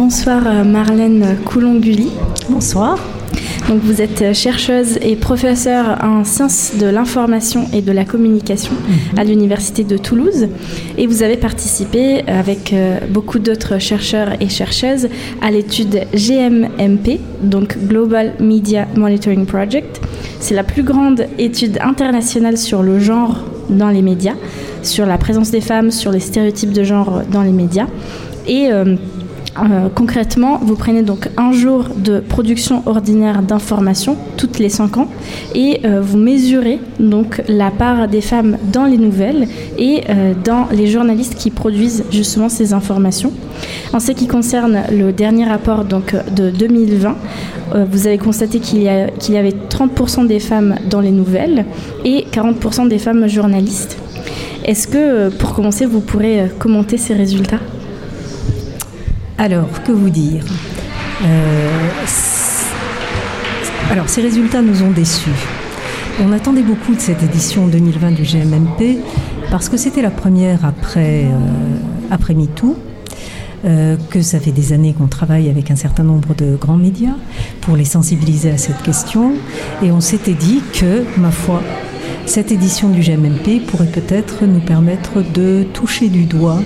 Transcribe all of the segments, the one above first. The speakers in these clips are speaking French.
Bonsoir euh, Marlène Coulonguli. Bonsoir. Donc vous êtes chercheuse et professeure en sciences de l'information et de la communication Mhm. à l'université de Toulouse et vous avez participé avec euh, beaucoup d'autres chercheurs et chercheuses à l'étude GMMP, donc Global Media Monitoring Project. C'est la plus grande étude internationale sur le genre dans les médias, sur la présence des femmes, sur les stéréotypes de genre dans les médias et euh, euh, concrètement, vous prenez donc un jour de production ordinaire d'informations toutes les 5 ans et euh, vous mesurez donc la part des femmes dans les nouvelles et euh, dans les journalistes qui produisent justement ces informations. En ce qui concerne le dernier rapport donc de 2020, euh, vous avez constaté qu'il y, qu'il y avait 30% des femmes dans les nouvelles et 40% des femmes journalistes. Est-ce que, pour commencer, vous pourrez commenter ces résultats? Alors, que vous dire Euh, Alors, ces résultats nous ont déçus. On attendait beaucoup de cette édition 2020 du GMMP parce que c'était la première après, euh, après MeToo. euh, que ça fait des années qu'on travaille avec un certain nombre de grands médias pour les sensibiliser à cette question. Et on s'était dit que, ma foi, cette édition du GMMP pourrait peut-être nous permettre de toucher du doigt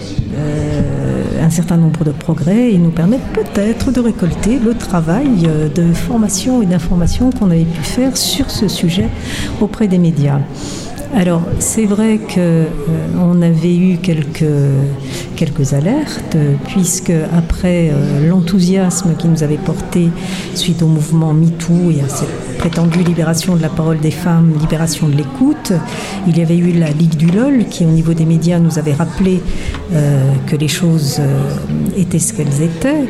un certain nombre de progrès et nous permettre peut-être de récolter le travail euh, de formation et d'information qu'on avait pu faire sur ce sujet auprès des médias. Alors, c'est vrai qu'on avait eu quelques, alertes, puisque après euh, l'enthousiasme qui nous avait porté suite au mouvement MeToo et à cette prétendue libération de la parole des femmes, libération de l'écoute, il y avait eu la Ligue du LOL qui, au niveau des médias, nous avait rappelé euh, que les choses euh, étaient ce qu'elles étaient.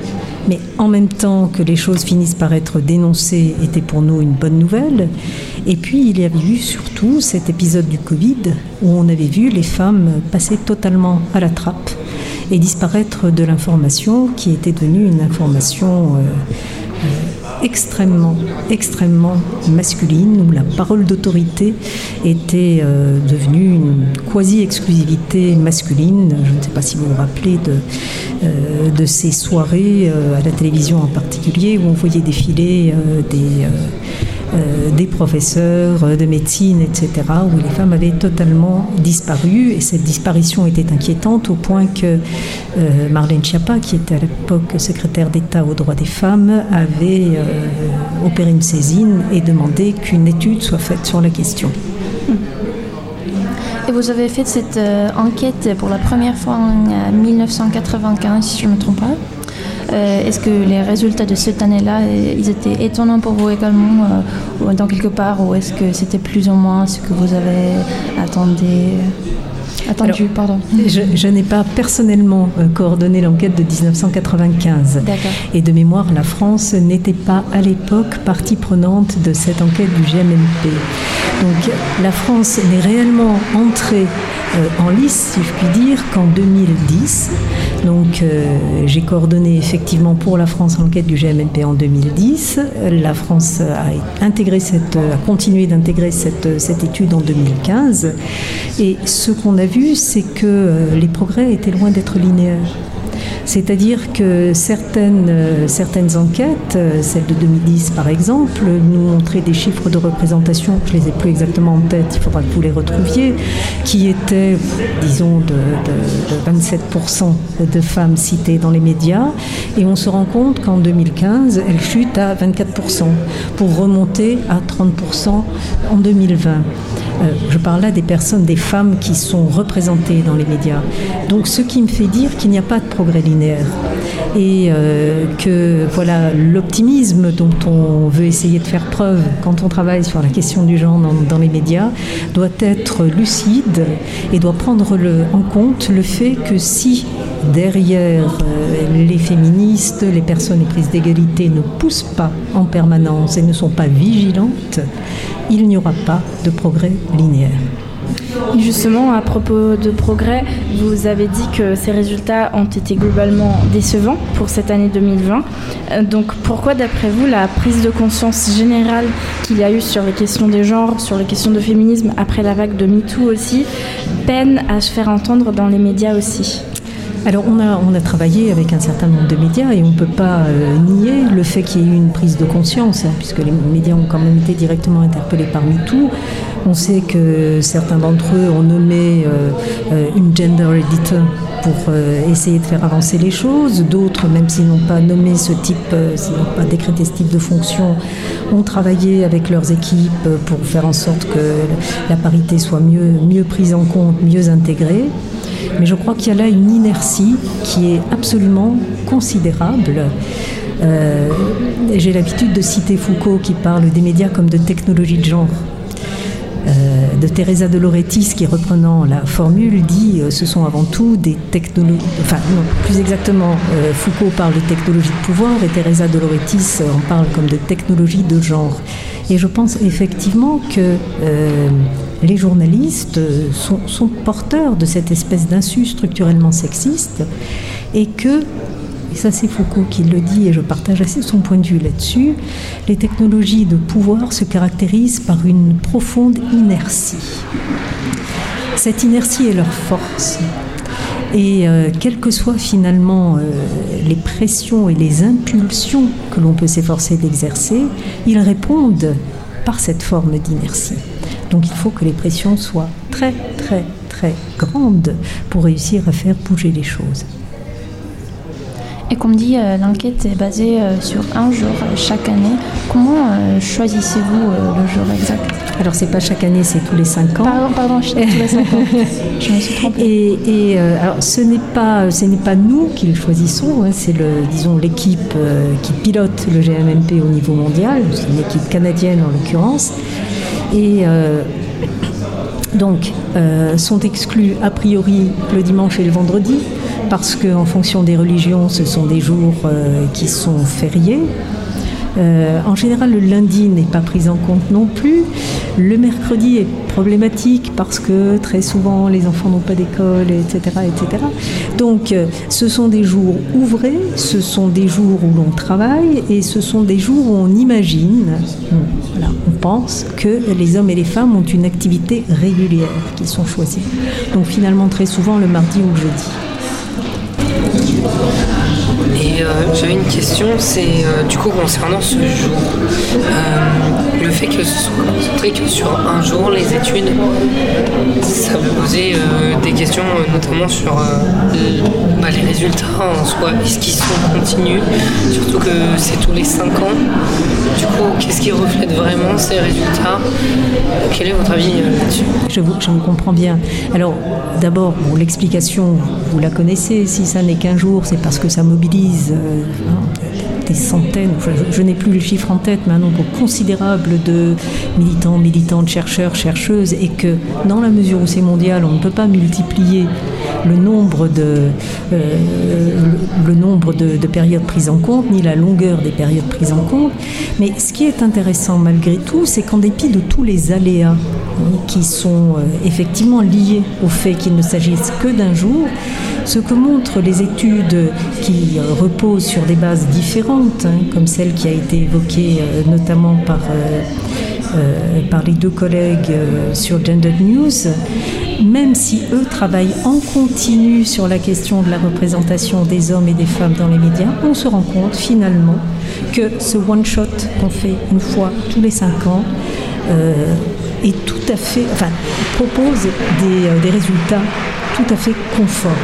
Mais en même temps que les choses finissent par être dénoncées, était pour nous une bonne nouvelle. Et puis il y avait eu surtout cet épisode du Covid où on avait vu les femmes passer totalement à la trappe et disparaître de l'information qui était devenue une information euh, euh, extrêmement, extrêmement masculine, où la parole d'autorité était euh, devenue une quasi-exclusivité masculine. Je ne sais pas si vous vous rappelez de, euh, de ces soirées euh, à la télévision en particulier, où on voyait défiler euh, des... professeurs de médecine, etc., où les femmes avaient totalement disparu. Et cette disparition était inquiétante au point que Marlène Schiappa, qui était à l'époque secrétaire d'État aux droits des femmes, avait opéré une saisine et demandé qu'une étude soit faite sur la question. Et vous avez fait cette euh, enquête pour la première fois en euh, 1995, si je ne me trompe pas. Euh, Est-ce que les résultats de cette année-là, euh, ils étaient étonnants pour vous également, euh, dans quelque part, ou est-ce que c'était plus ou moins ce que vous avez attendu, attendu Alors, pardon. Je, je n'ai pas personnellement euh, coordonné l'enquête de 1995. D'accord. Et de mémoire, la France n'était pas à l'époque partie prenante de cette enquête du GMMP. Donc la France n'est réellement entrée euh, en lice, si je puis dire, qu'en 2010. Donc euh, j'ai coordonné effectivement pour la France l'enquête du GMMP en 2010. La France a intégré cette, a continué d'intégrer cette, cette étude en 2015. Et ce qu'on a vu, c'est que euh, les progrès étaient loin d'être linéaires. C'est-à-dire que certaines, euh, certaines enquêtes, euh, celle de 2010 par exemple, nous montraient des chiffres de représentation, je les ai plus exactement en tête, il faudra que vous les retrouviez, qui étaient, disons, de, de- de 27% de femmes citées dans les médias. Et on se rend compte qu'en 2015, elle chute à 24%, pour remonter à 30% en 2020. Euh, je parle là des personnes, des femmes qui sont représentées dans les médias. Donc ce qui me fait dire qu'il n'y a pas de progrès linéaire et euh, que voilà l'optimisme dont on veut essayer de faire preuve quand on travaille sur la question du genre dans, les médias doit être lucide et doit prendre en compte le fait que si derrière euh, les féministes, les personnes éprises d'égalité ne poussent pas en permanence et ne sont pas vigilantes, il n'y aura pas de progrès linéaire. Justement, à propos de progrès, vous avez dit que ces résultats ont été globalement décevants pour cette année 2020. Euh, Donc pourquoi, d'après vous, la prise de conscience générale qu'il y a eu sur les questions des genres, sur les questions de féminisme, après la vague de MeToo aussi, peine à se faire entendre dans les médias aussi? Alors on a, travaillé avec un certain nombre de médias et on ne peut pas euh, nier le fait qu'il y ait eu une prise de conscience, hein, puisque les médias ont quand même été directement interpellés par MeToo. On sait que certains d'entre eux ont nommé euh, euh, une gender editor pour essayer de faire avancer les choses. D'autres, même s'ils n'ont pas nommé ce type, s'ils n'ont pas décrété ce type de fonction, ont travaillé avec leurs équipes pour faire en sorte que la parité soit mieux prise en compte, mieux intégrée. Mais je crois qu'il y a là une inertie qui est absolument considérable. Euh, j'ai l'habitude de citer Foucault qui parle des médias comme de technologies de genre. Euh, de Teresa de qui reprenant la formule dit euh, ce sont avant tout des technologies enfin non, plus exactement Foucault parle de technologies de pouvoir et Teresa de en parle comme de technologies de genre et je pense effectivement que les journalistes sont, porteurs de cette espèce d'insu structurellement sexiste et que, et ça c'est Foucault qui le dit et je partage assez son point de vue là-dessus, les technologies de pouvoir se caractérisent par une profonde inertie. Cette inertie est leur force. Et euh, quelles que soient finalement euh, les pressions et les impulsions que l'on peut s'efforcer d'exercer, ils répondent par cette forme d'inertie. Donc il faut que les pressions soient très très très grandes pour réussir à faire bouger les choses. Et comme dit, euh, l'enquête est basée euh, sur un jour euh, chaque année. Comment choisissez-vous le jour exact? Alors c'est pas chaque année, c'est tous les cinq ans. Pardon, pardon, tous les cinq ans. Je me suis trompée. Et, alors ce n'est pas, ce n'est pas nous qui le choisissons. Hein, c'est le, disons, l'équipe qui pilote le GMMP au niveau mondial. C'est une équipe canadienne en l'occurrence. Et euh, donc, euh, sont exclus a priori le dimanche et le vendredi, parce qu'en fonction des religions, ce sont des jours euh, qui sont fériés. Euh, en général, le lundi n'est pas pris en compte non plus. Le mercredi est problématique parce que très souvent les enfants n'ont pas d'école, etc., etc. Donc, euh, ce sont des jours ouvrés, ce sont des jours où l'on travaille et ce sont des jours où on imagine, on, on pense que les hommes et les femmes ont une activité régulière qui sont choisis. Donc, finalement, très souvent le mardi ou le jeudi. Euh, j'avais une question, c'est euh, du coup concernant ce jour. Euh, le fait que ce soit concentré que sur un jour, les études, ça peut poser des questions notamment sur bah, les résultats en soi. Est-ce qu'ils sont continus Surtout que c'est tous les 5 ans. Du coup, qu'est-ce qui reflète vraiment ces résultats? Quel est votre avis là-dessus? Je vous, comprends bien. Alors, d'abord, l'explication, vous la connaissez. Si ça n'est qu'un jour, c'est parce que ça mobilise euh, des centaines, je, n'ai plus le chiffre en tête, mais un nombre considérable de militants, militantes, chercheurs, chercheuses, et que dans la mesure où c'est mondial, on ne peut pas multiplier le nombre de, euh, périodes prises en compte, ni la longueur des périodes prises en compte. Mais ce qui est intéressant malgré tout, c'est qu'en dépit de tous les aléas hein, qui sont euh, effectivement liés au fait qu'il ne s'agisse que d'un jour, ce que montrent les études qui euh, reposent sur des bases différentes, hein, comme celle qui a été évoquée euh, notamment par, euh, par les deux collègues sur Gender News, même si eux travaillent en continu sur la question de la représentation des hommes et des femmes dans les médias, on se rend compte finalement que ce one-shot qu'on fait une fois tous les cinq ans est tout à fait, enfin, propose des, des résultats tout à fait conforme.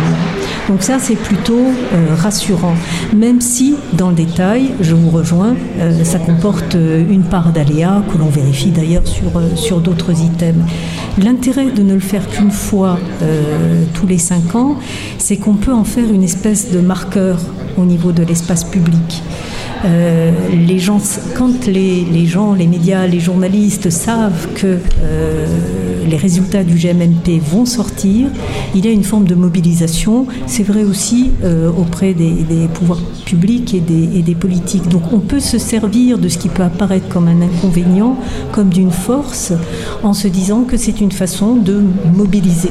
Donc ça, c'est plutôt euh, rassurant, même si, dans le détail, je vous rejoins, euh, ça comporte euh, une part d'aléa que l'on vérifie d'ailleurs sur, sur d'autres items. L'intérêt de ne le faire qu'une fois tous les cinq ans, c'est qu'on peut en faire une espèce de marqueur au niveau de l'espace public. Euh, les gens, quand les, gens, les médias, les journalistes savent que euh, les résultats du GMNP vont sortir, il y a une forme de mobilisation. C'est vrai aussi euh, auprès des, des, pouvoirs publics et des, et des, politiques. Donc on peut se servir de ce qui peut apparaître comme un inconvénient, comme d'une force, en se disant que c'est une façon de mobiliser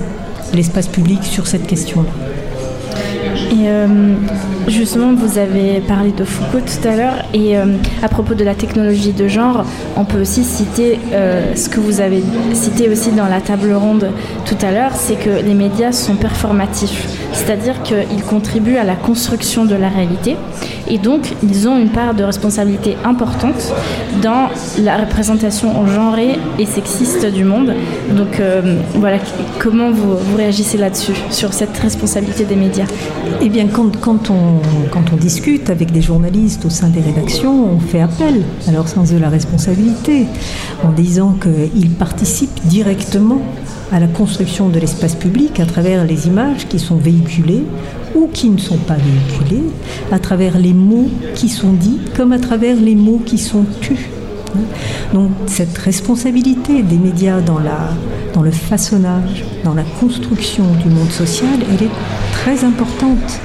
l'espace public sur cette question-là. Et Justement, vous avez parlé de Foucault tout à l'heure et euh, à propos de la technologie de genre, on peut aussi citer euh, ce que vous avez cité aussi dans la table ronde tout à l'heure, c'est que les médias sont performatifs, c'est-à-dire qu'ils contribuent à la construction de la réalité et donc ils ont une part de responsabilité importante dans la représentation genrée et sexiste du monde. Donc euh, voilà, comment vous, réagissez là-dessus, sur cette responsabilité des médias? Eh bien, quand, quand, on, quand on discute avec des journalistes au sein des rédactions, on fait appel à leur sens de la responsabilité en disant qu'ils participent directement à la construction de l'espace public à travers les images qui sont véhiculées ou qui ne sont pas véhiculées, à travers les mots qui sont dits comme à travers les mots qui sont tus. Donc cette responsabilité des médias dans, la, dans le façonnage, dans la construction du monde social, elle est très importante.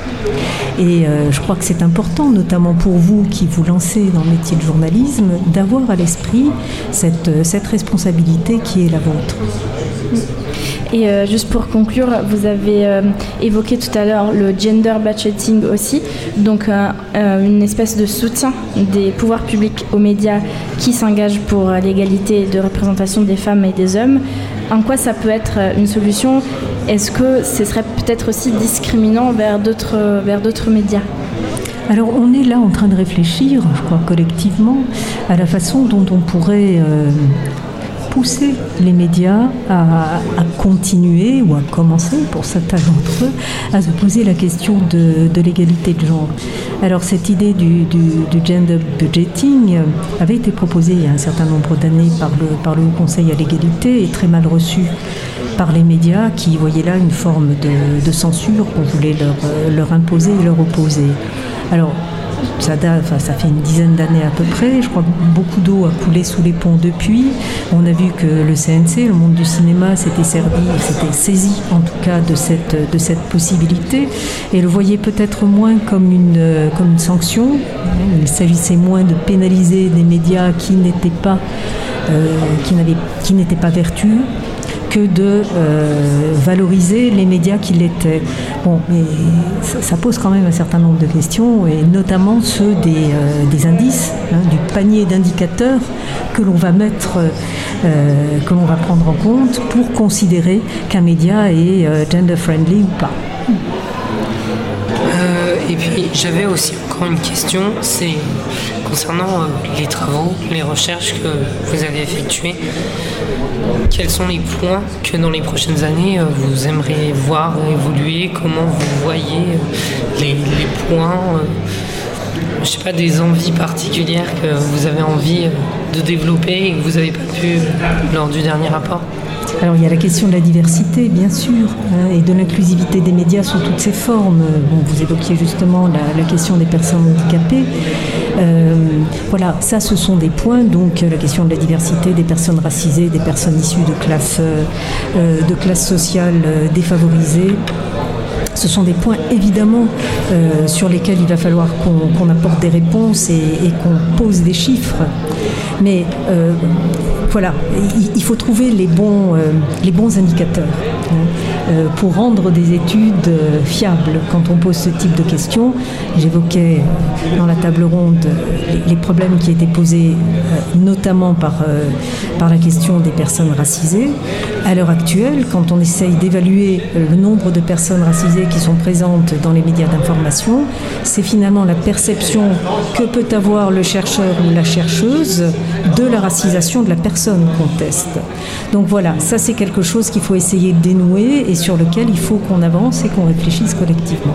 Et euh, je crois que c'est important, notamment pour vous qui vous lancez dans le métier de journalisme, d'avoir à l'esprit cette, cette responsabilité qui est la vôtre. Et euh, juste pour conclure, vous avez euh, évoqué tout à l'heure le gender budgeting aussi, donc euh, une espèce de soutien des pouvoirs publics aux médias qui s'engagent pour l'égalité de représentation des femmes et des hommes. En quoi ça peut être une solution? Est-ce que ce serait peut-être aussi discriminant vers d'autres vers d'autres médias? Alors on est là en train de réfléchir, je crois, collectivement, à la façon dont on pourrait pousser les médias à, continuer ou à commencer, pour certains d'entre eux, à se poser la question de, l'égalité de genre. Alors cette idée du, gender budgeting avait été proposée il y a un certain nombre d'années par le, Conseil à l'égalité et très mal reçue par les médias qui voyaient là une forme de, censure qu'on voulait leur, leur imposer et leur opposer. Alors ça, date, fait une dizaine d'années à peu près. Je crois beaucoup d'eau a coulé sous les ponts depuis. On a vu que le CNC, le monde du cinéma, s'était servi, s'était saisi en tout cas de cette, possibilité et le voyait peut-être moins comme une, sanction. Il s'agissait moins de pénaliser des médias qui n'étaient pas, euh, qui n'étaient pas vertueux que de euh, valoriser les médias qui l'étaient. Bon, mais ça, pose quand même un certain nombre de questions, et notamment ceux des, euh, indices, hein, du panier d'indicateurs que l'on va mettre, euh, que l'on va prendre en compte pour considérer qu'un média est gender friendly ou pas. Et puis j'avais aussi encore une question, c'est concernant euh, les travaux, les recherches que vous avez effectuées. Quels sont les points que dans les prochaines années euh, vous aimeriez voir évoluer? Comment vous voyez euh, les, points Je sais pas, des envies particulières que vous avez envie de développer et que vous n'avez pas pu lors du dernier rapport? Alors il y a la question de la diversité, bien sûr, hein, et de l'inclusivité des médias sous toutes ses formes. Vous évoquiez justement la, question des personnes handicapées. Euh, voilà, ça ce sont des points, donc la question de la diversité des personnes racisées, des personnes issues de classes, euh, euh, défavorisées. Ce sont des points évidemment euh, sur lesquels il va falloir qu'on apporte des réponses et, et qu'on pose des chiffres. Mais voilà, il, faut trouver les bons, euh, les bons indicateurs hein, pour rendre des études euh, fiables quand on pose ce type de questions. J'évoquais euh, dans la table ronde euh, les, problèmes qui étaient posés euh, notamment par, euh, par la question des personnes racisées. À l'heure actuelle, quand on essaye d'évaluer euh, le nombre de personnes racisées qui sont présentes dans les médias d'information, c'est finalement la perception que peut avoir le chercheur ou la chercheuse de la racisation de la personne qu'on teste. Donc voilà, ça c'est quelque chose qu'il faut essayer de dénouer sur lequel il faut qu'on avance et qu'on réfléchisse collectivement.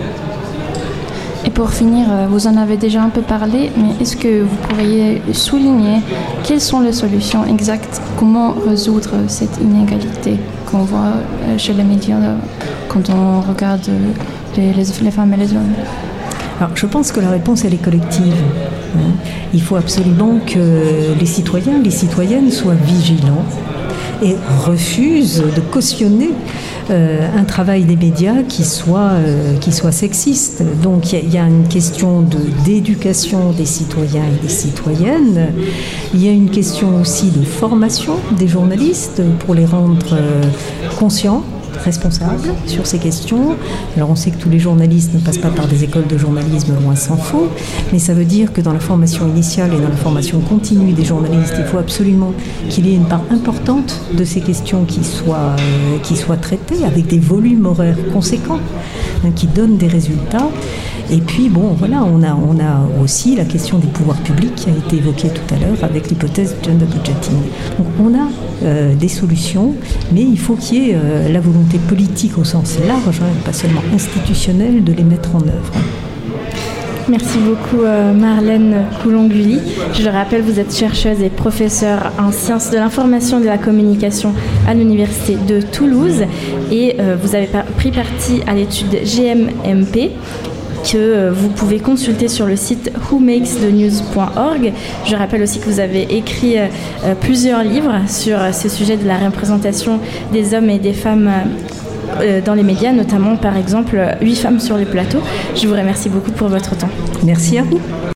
Et pour finir, euh, vous en avez déjà un peu parlé, mais est-ce que vous pourriez souligner quelles sont les solutions exactes Comment résoudre cette inégalité qu'on voit euh, chez les médias euh, quand on regarde les, les- les femmes et les hommes? Alors, je pense que la réponse, elle est collective. hein. Il faut absolument que les citoyens, les citoyennes soient vigilants et refusent de cautionner euh, un travail des médias qui soit, euh, qui soit sexiste. Donc il y, y a une question de- d'éducation des citoyens et des citoyennes. Il y a une question aussi de formation des journalistes pour les rendre euh, conscients responsable sur ces questions. Alors on sait que tous les journalistes ne passent pas par des écoles de journalisme, loin s'en faut, mais ça veut dire que dans la formation initiale et dans la formation continue des journalistes, il faut absolument qu'il y ait une part importante de ces questions qui soient, euh, qui traitées avec des volumes horaires conséquents, hein, qui donnent des résultats. Et puis, bon, voilà, on a, on a aussi la question des pouvoirs publics qui a été évoquée tout à l'heure avec l'hypothèse gender budgeting. Donc, on a euh, des solutions, mais il faut qu'il y ait euh, la volonté politique au sens large, hein, pas seulement institutionnelle, de les mettre en œuvre. Merci beaucoup euh, Marlène Coulonguli. Je le rappelle, vous êtes chercheuse et professeure en sciences de l'information et de la communication à l'Université de Toulouse et vous avez pris parti à l'étude GMMP que euh, vous pouvez consulter sur le site whomakesthenews.org. Je rappelle aussi que vous avez écrit euh, euh, plusieurs livres sur ce sujet de la représentation des hommes et des femmes dans les médias, notamment par exemple 8 femmes sur les plateaux. Je vous remercie beaucoup pour votre temps. Merci à vous.